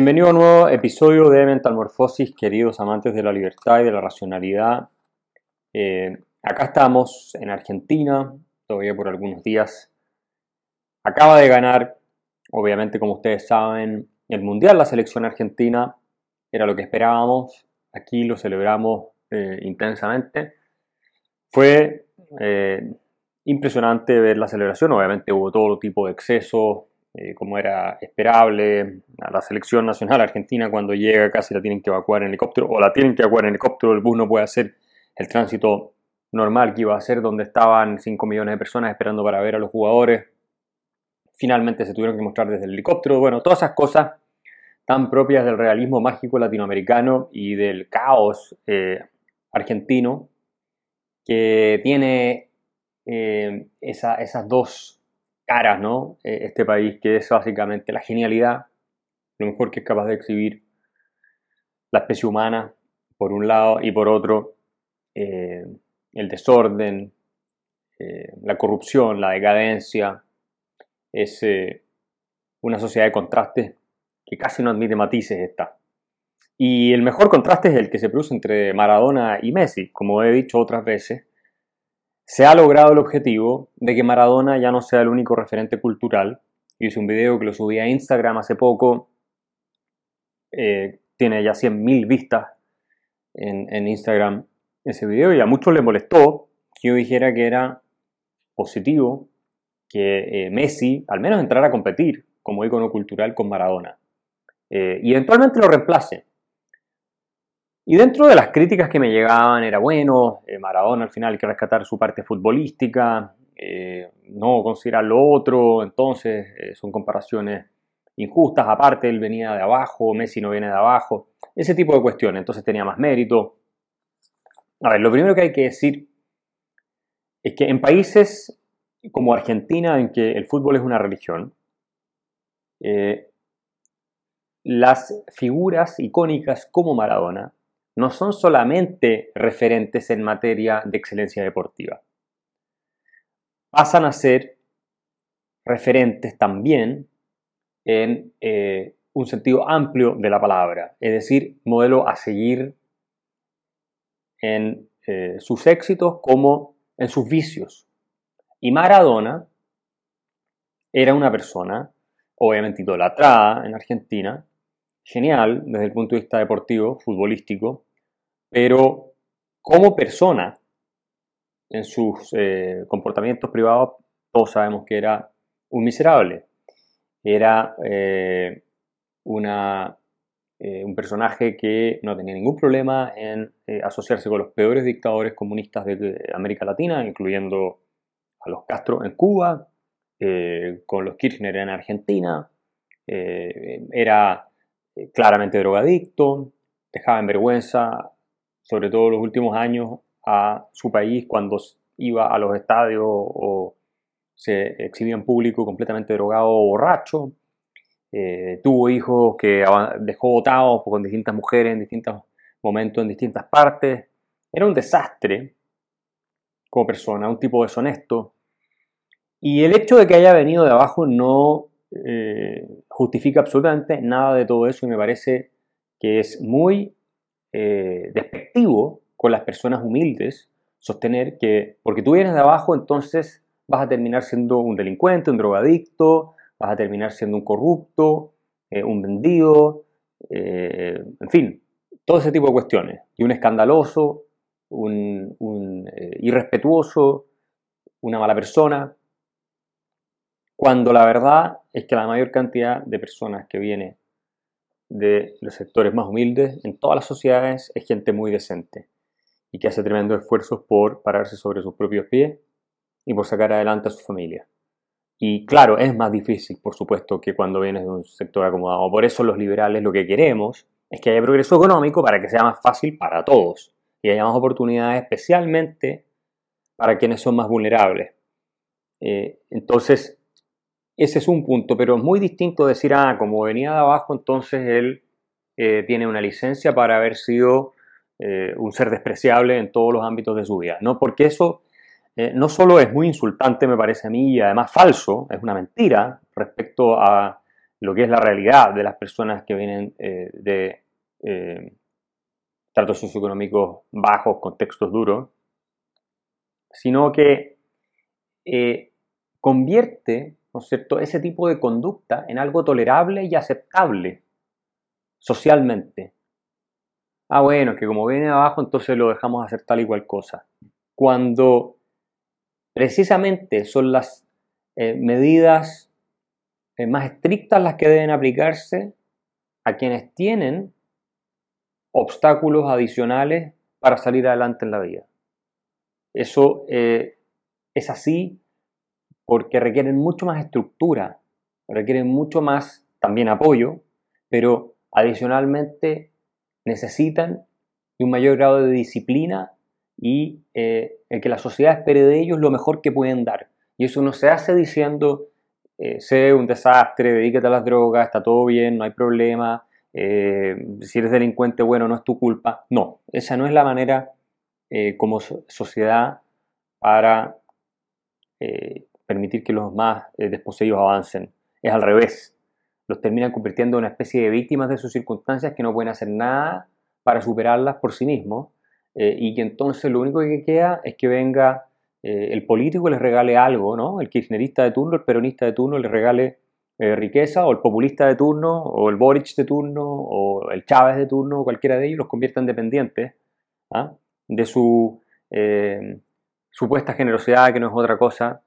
Bienvenido a un nuevo episodio de Mental Morphosis, queridos amantes de la libertad y de la racionalidad. Eh, acá estamos en Argentina, todavía por algunos días. Acaba de ganar, obviamente como ustedes saben, el Mundial, la selección argentina. Era lo que esperábamos. Aquí lo celebramos eh, intensamente. Fue eh, impresionante ver la celebración. Obviamente hubo todo tipo de excesos, eh, como era esperable. A la selección nacional argentina cuando llega casi la tienen que evacuar en helicóptero o la tienen que evacuar en helicóptero. El bus no puede hacer el tránsito normal que iba a hacer donde estaban 5 millones de personas esperando para ver a los jugadores. Finalmente se tuvieron que mostrar desde el helicóptero. Bueno, todas esas cosas tan propias del realismo mágico latinoamericano y del caos eh, argentino que tiene eh, esas dos caras, ¿no? Eh, este país que es básicamente la genialidad, lo mejor que es capaz de exhibir la especie humana, por un lado, y por otro, eh, el desorden, la corrupción, la decadencia. Es una sociedad de contrastes que casi no admite matices esta. Y el mejor contraste es el que se produce entre Maradona y Messi, como he dicho otras veces se ha logrado el objetivo de que Maradona ya no sea el único referente cultural. hice un video que lo subí a Instagram hace poco. Eh, tiene ya 100.000 vistas en, Instagram ese video y a muchos les molestó que yo dijera que era positivo que eh, Messi al menos entrara a competir como icono cultural con Maradona. Eh, y eventualmente lo reemplace. Y dentro de las críticas que me llegaban era, bueno, eh, Maradona al final hay que rescatar su parte futbolística, eh, no considerar lo otro, entonces eh, son comparaciones injustas, aparte él venía de abajo, Messi no viene de abajo, ese tipo de cuestiones, entonces tenía más mérito. A ver, lo primero que hay que decir es que en países como Argentina, en que el fútbol es una religión, las figuras icónicas como Maradona no son solamente referentes en materia de excelencia deportiva. Pasan a ser referentes también en eh, un sentido amplio de la palabra, es decir, modelo a seguir en eh, sus éxitos como en sus vicios. Y Maradona era una persona, obviamente idolatrada en Argentina, genial desde el punto de vista deportivo, futbolístico, pero como persona, en sus eh, comportamientos privados, todos sabemos que era un miserable. Era eh, una, eh, un personaje que no tenía ningún problema en asociarse con los peores dictadores comunistas de América Latina, incluyendo a los Castro en Cuba, con los Kirchner en Argentina. era claramente drogadicto, dejaba en vergüenza, sobre todo los últimos años, a su país cuando iba a los estadios o se exhibía en público completamente drogado o borracho. Eh, tuvo hijos que dejó votados con distintas mujeres en distintos momentos, en distintas partes. Era un desastre como persona, un tipo deshonesto. Y el hecho de que haya venido de abajo no eh, justifica absolutamente nada de todo eso y me parece que es muy eh, despectivo con las personas humildes sostener que porque tú vienes de abajo entonces vas a terminar siendo un delincuente, un drogadicto, vas a terminar siendo un corrupto, eh, un vendido, en fin, todo ese tipo de cuestiones. Y un escandaloso, un irrespetuoso, una mala persona cuando la verdad es que la mayor cantidad de personas que viene de los sectores más humildes en todas las sociedades es gente muy decente y que hace tremendos esfuerzos por pararse sobre sus propios pies y por sacar adelante a su familia. Y claro, es más difícil, por supuesto, que cuando vienes de un sector acomodado. Por eso los liberales lo que queremos es que haya progreso económico para que sea más fácil para todos y haya más oportunidades especialmente para quienes son más vulnerables. Eh, entonces, ese es un punto, pero es muy distinto decir, ah, como venía de abajo, entonces él eh, tiene una licencia para haber sido eh, un ser despreciable en todos los ámbitos de su vida, ¿no? Porque eso eh, no solo es muy insultante, me parece a mí, y además falso, es una mentira respecto a lo que es la realidad de las personas que vienen de tratos socioeconómicos bajos, contextos duros, sino que convierte ¿no es cierto? ese tipo de conducta en algo tolerable y aceptable socialmente. Ah, bueno, que como viene abajo, entonces lo dejamos hacer tal y cual cosa. Cuando precisamente son las medidas más estrictas las que deben aplicarse a quienes tienen obstáculos adicionales para salir adelante en la vida. Eso eh, es así porque requieren mucho más estructura, requieren mucho más también apoyo, pero adicionalmente necesitan un mayor grado de disciplina y eh, el que la sociedad espere de ellos lo mejor que pueden dar. Y eso no se hace diciendo, eh, sé un desastre, dedícate a las drogas, está todo bien, no hay problema, eh, si eres delincuente, bueno, no es tu culpa. No, esa no es la manera eh, como sociedad para permitir que los más desposeídos avancen. Es al revés. Los terminan convirtiendo en una especie de víctimas de sus circunstancias que no pueden hacer nada para superarlas por sí mismos y que entonces lo único que queda es que venga eh, el político les regale algo, ¿no? El kirchnerista de turno, el peronista de turno les regale eh, riqueza, o el populista de turno, o el Boric de turno, o el Chávez de turno, cualquiera de ellos, los convierta en dependientes ¿ah? de su eh, supuesta generosidad, que no es otra cosa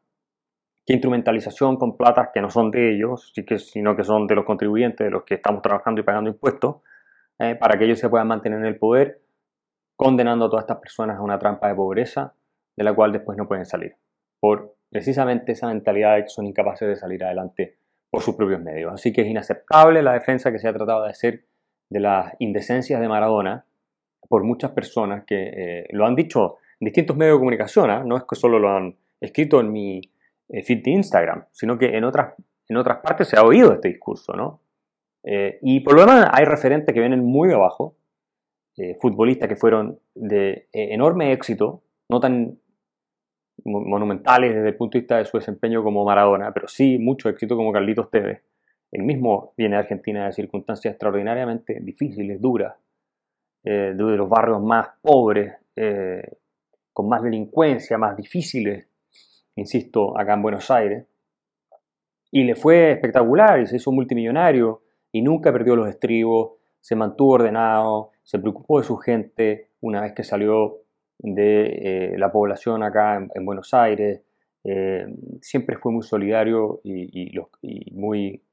que instrumentalización con platas que no son de ellos, sino que son de los contribuyentes, de los que estamos trabajando y pagando impuestos, para que ellos se puedan mantener en el poder, condenando a todas estas personas a una trampa de pobreza de la cual después no pueden salir, por precisamente esa mentalidad de que son incapaces de salir adelante por sus propios medios. Así que es inaceptable la defensa que se ha tratado de hacer de las indecencias de Maradona por muchas personas que eh, lo han dicho en distintos medios de comunicación, ¿ah? no es que solo lo han escrito en mi eh, feed de Instagram, sino que en otras, en otras partes se ha oído este discurso, ¿no? Eh, y por lo demás hay referentes que vienen muy abajo, futbolistas que fueron de enorme éxito, no tan monumentales desde el punto de vista de su desempeño como Maradona, pero sí mucho éxito como Carlitos Tevez. El mismo viene de Argentina de circunstancias extraordinariamente difíciles, duras, eh, de los barrios más pobres, eh, con más delincuencia, más difíciles, insisto, acá en Buenos Aires. Y le fue espectacular y se hizo multimillonario y nunca perdió los estribos, se mantuvo ordenado, se preocupó de su gente una vez que salió de eh, la población acá en, Buenos Aires. Eh, siempre fue muy solidario y, muy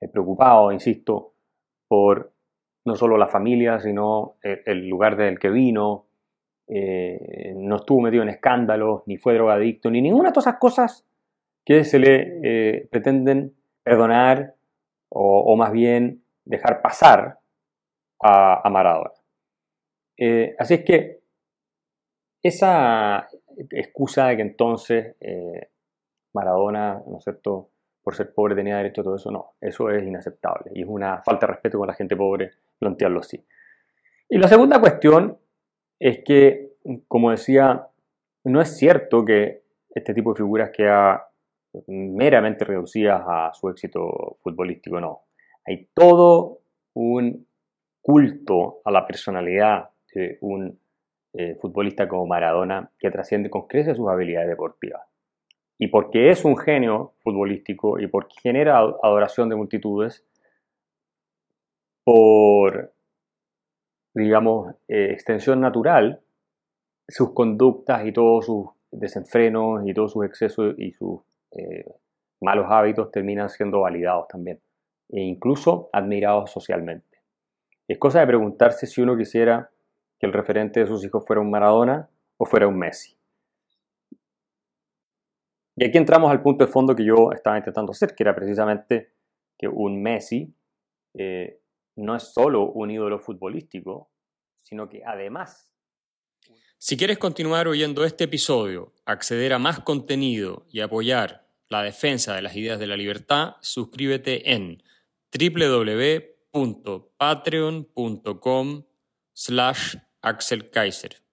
eh, preocupado, insisto, por no solo la familia, sino el, lugar del que vino. No estuvo metido en escándalos, ni fue drogadicto, ni ninguna de todas esas cosas que se le pretenden perdonar o, más bien dejar pasar a, Maradona. así es que esa excusa de que entonces eh, Maradona, ¿no es cierto?, por ser pobre tenía derecho a todo eso, no, eso es inaceptable y es una falta de respeto con la gente pobre plantearlo así. Y la segunda cuestión es que, como decía, no es cierto que este tipo de figuras quedan meramente reducidas a su éxito futbolístico, no. Hay todo un culto a la personalidad de un eh, futbolista como Maradona que trasciende con creces sus habilidades deportivas. Y porque es un genio futbolístico y porque genera adoración de multitudes, por, digamos, eh, extensión natural, sus conductas y todos sus desenfrenos y todos sus excesos y sus eh, malos hábitos terminan siendo validados también e incluso admirados socialmente. Es cosa de preguntarse si uno quisiera que el referente de sus hijos fuera un Maradona o fuera un Messi. Y aquí entramos al punto de fondo que yo estaba intentando hacer, que era precisamente que un Messi eh, no es solo un ídolo futbolístico, sino que además... Si quieres continuar oyendo este episodio, acceder a más contenido y apoyar la defensa de las ideas de la libertad, suscríbete en www.patreon.com slash Axel Kaiser.